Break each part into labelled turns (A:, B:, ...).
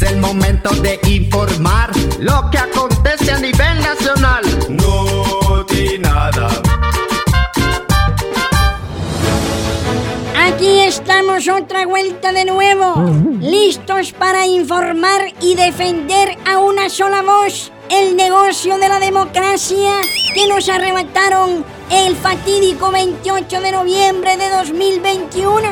A: Es el momento de informar lo que acontece a nivel nacional.
B: No di nada.
C: Aquí estamos otra vuelta de nuevo, listos para informar y defender a una sola voz el negocio de la democracia que nos arrebataron el fatídico 28 de noviembre de 2021.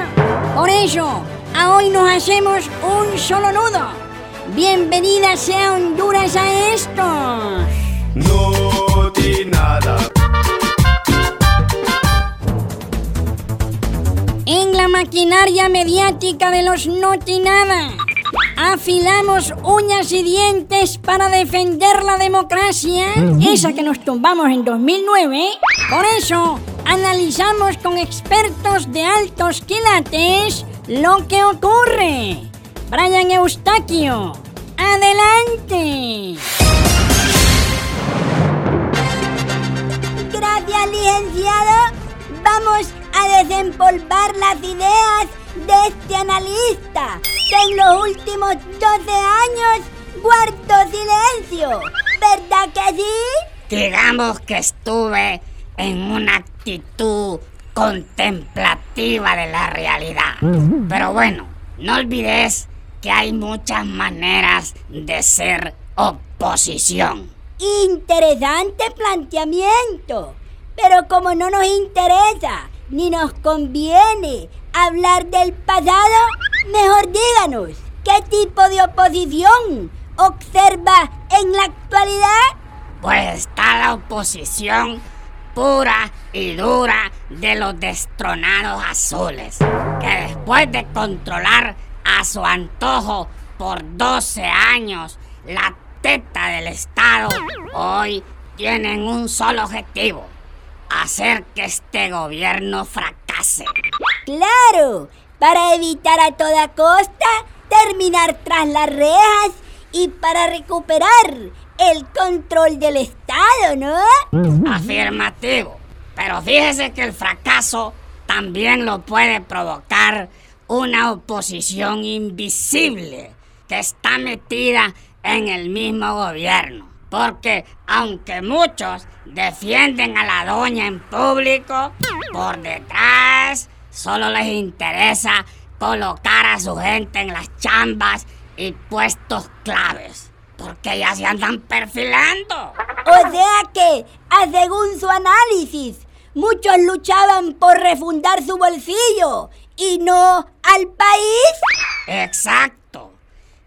C: Por eso, a hoy nos hacemos un solo nudo. Bienvenida sea Honduras a estos.
B: No di nada.
C: En la maquinaria mediática de los Notinada, afilamos uñas y dientes para defender la democracia, esa que nos tumbamos en 2009. Por eso, analizamos con expertos de altos quilates lo que ocurre. Brian Eustaquio, adelante.
D: Gracias, licenciado. Vamos a desempolvar las ideas de este analista que en los últimos 12 años guardó silencio. ¿Verdad que sí?
E: Digamos que estuve en una actitud contemplativa de la realidad. Pero bueno, no olvides que hay muchas maneras de ser oposición.
D: Interesante planteamiento. Pero como no nos interesa ni nos conviene hablar del pasado, mejor díganos, ¿qué tipo de oposición observa en la actualidad?
E: Pues está la oposición pura y dura de los destronados azules, que después de controlar a su antojo por 12 años la teta del Estado, hoy tienen un solo objetivo, hacer que este gobierno fracase.
D: Claro, para evitar a toda costa terminar tras las rejas y para recuperar el control del Estado, ¿no?
E: Afirmativo. Pero fíjese que el fracaso también lo puede provocar una oposición invisible que está metida en el mismo gobierno. Porque aunque muchos defienden a la doña en público, por detrás solo les interesa colocar a su gente en las chambas y puestos claves. Porque ya se andan perfilando.
D: O sea que, según su análisis, muchos luchaban por refundar su bolsillo y no al país.
E: Exacto.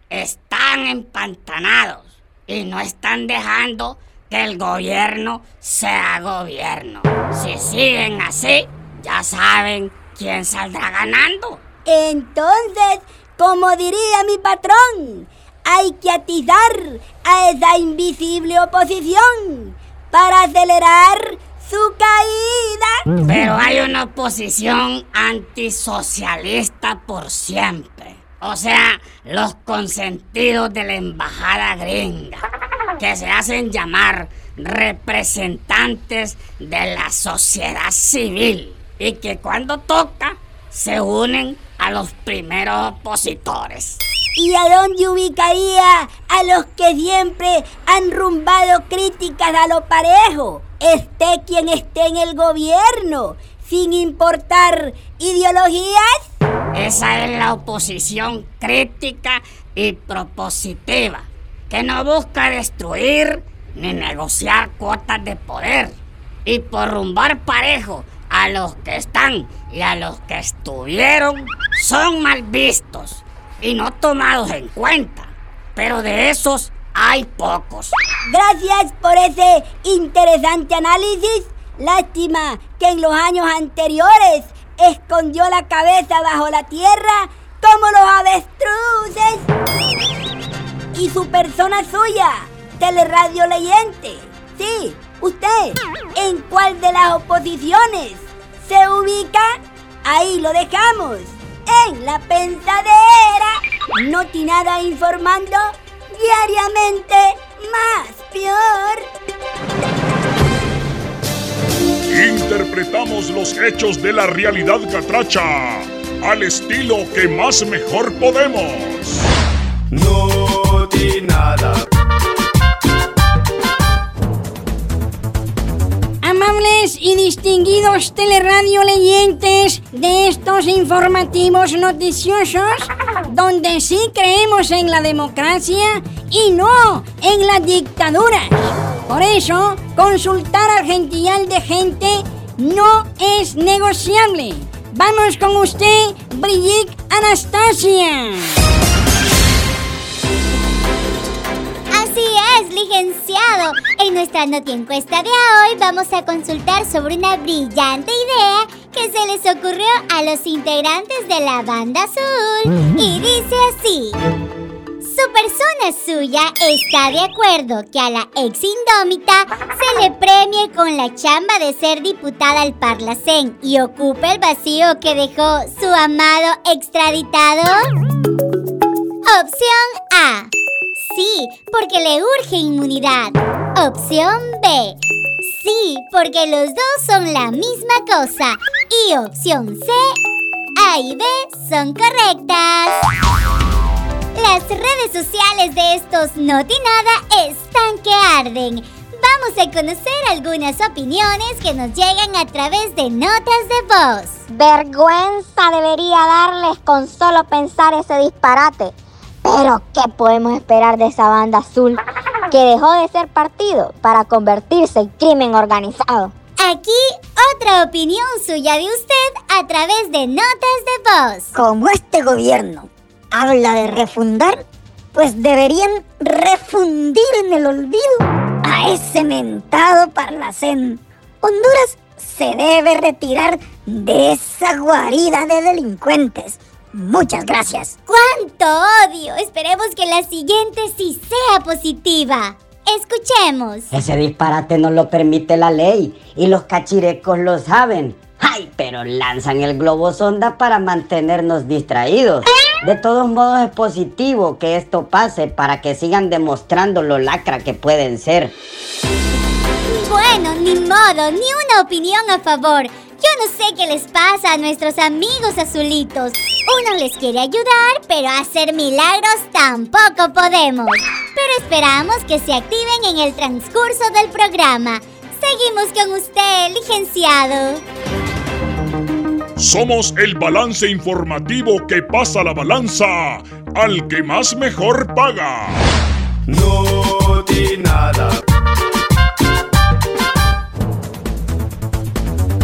E: Están empantanados y no están dejando que el gobierno sea gobierno. Si siguen así, ya saben quién saldrá ganando.
D: Entonces, como diría mi patrón, hay que atizar a esa invisible oposición para acelerar su caída.
E: Pero hay una oposición antisocialista por siempre. O sea, los consentidos de la embajada gringa, que se hacen llamar representantes de la sociedad civil y que cuando toca se unen a los primeros opositores.
D: ¿Y a dónde ubicaría a los que siempre han rumbado críticas a lo parejo? Esté quien esté en el gobierno, sin importar ideologías.
E: Esa es la oposición crítica y propositiva, que no busca destruir ni negociar cuotas de poder. Y por rumbar parejo a los que están y a los que estuvieron, son mal vistos y no tomados en cuenta. Pero de esos hay pocos.
D: Gracias por ese interesante análisis. Lástima que en los años anteriores escondió la cabeza bajo la tierra como los avestruces. Y su persona suya, Teleradio Leyente. Sí, usted, ¿en cuál de las oposiciones se ubica? Ahí lo dejamos, en la pensadera. No tiene nada informando diariamente más peor.
F: Interpretamos los hechos de la realidad catracha al estilo que más mejor podemos.
B: No
C: distinguidos teleradio leyentes de estos informativos noticiosos, donde sí creemos en la democracia y no en las dictaduras. Por eso, consultar al gentillal de gente no es negociable. Vamos con usted, Brigitte Anastasia.
G: Así es, licenciado. En nuestra noti encuesta de hoy vamos a consultar sobre una brillante idea que se les ocurrió a los integrantes de la banda azul. Y dice así. Su persona suya está de acuerdo que a la ex indómita se le premie con la chamba de ser diputada al Parlacén y ocupe el vacío que dejó su amado extraditado. Opción A. Sí, porque le urge inmunidad. Opción B. Sí, porque los dos son la misma cosa. Y opción C. A y B son correctas. Las redes sociales de estos Noti Nada están que arden. Vamos a conocer algunas opiniones que nos llegan a través de notas de voz.
H: Vergüenza debería darles con solo pensar ese disparate. Pero, ¿qué podemos esperar de esa banda azul que dejó de ser partido para convertirse en crimen organizado?
G: Aquí otra opinión suya de usted a través de notas de voz.
I: Como este gobierno habla de refundar, pues deberían refundir en el olvido a ese mentado Parlacén. Honduras se debe retirar de esa guarida de delincuentes. Muchas gracias.
G: ¡Cuánto odio! Esperemos que la siguiente sí sea positiva. Escuchemos.
J: Ese disparate no lo permite la ley y los cachirecos lo saben. ¡Ay! Pero lanzan el globo sonda para mantenernos distraídos. De todos modos es positivo que esto pase para que sigan demostrando lo lacra que pueden ser.
G: Bueno, ni modo, ni una opinión a favor. Yo no sé qué les pasa a nuestros amigos azulitos. Uno les quiere ayudar, pero hacer milagros tampoco podemos. Pero esperamos que se activen en el transcurso del programa. Seguimos con usted, licenciado.
F: Somos el balance informativo que pasa la balanza al que más mejor paga.
B: No di nada.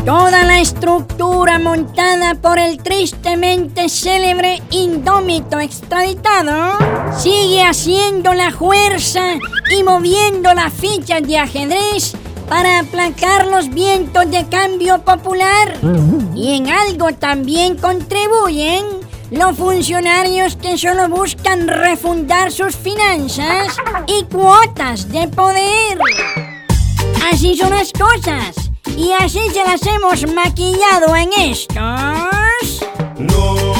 C: Toda la estructura montada por el tristemente célebre indómito extraditado sigue haciendo la fuerza y moviendo las fichas de ajedrez para aplacar los vientos de cambio popular. Y en algo también contribuyen los funcionarios que solo buscan refundar sus finanzas y cuotas de poder. Así son las cosas. Y así se las hemos maquillado en estos...
B: No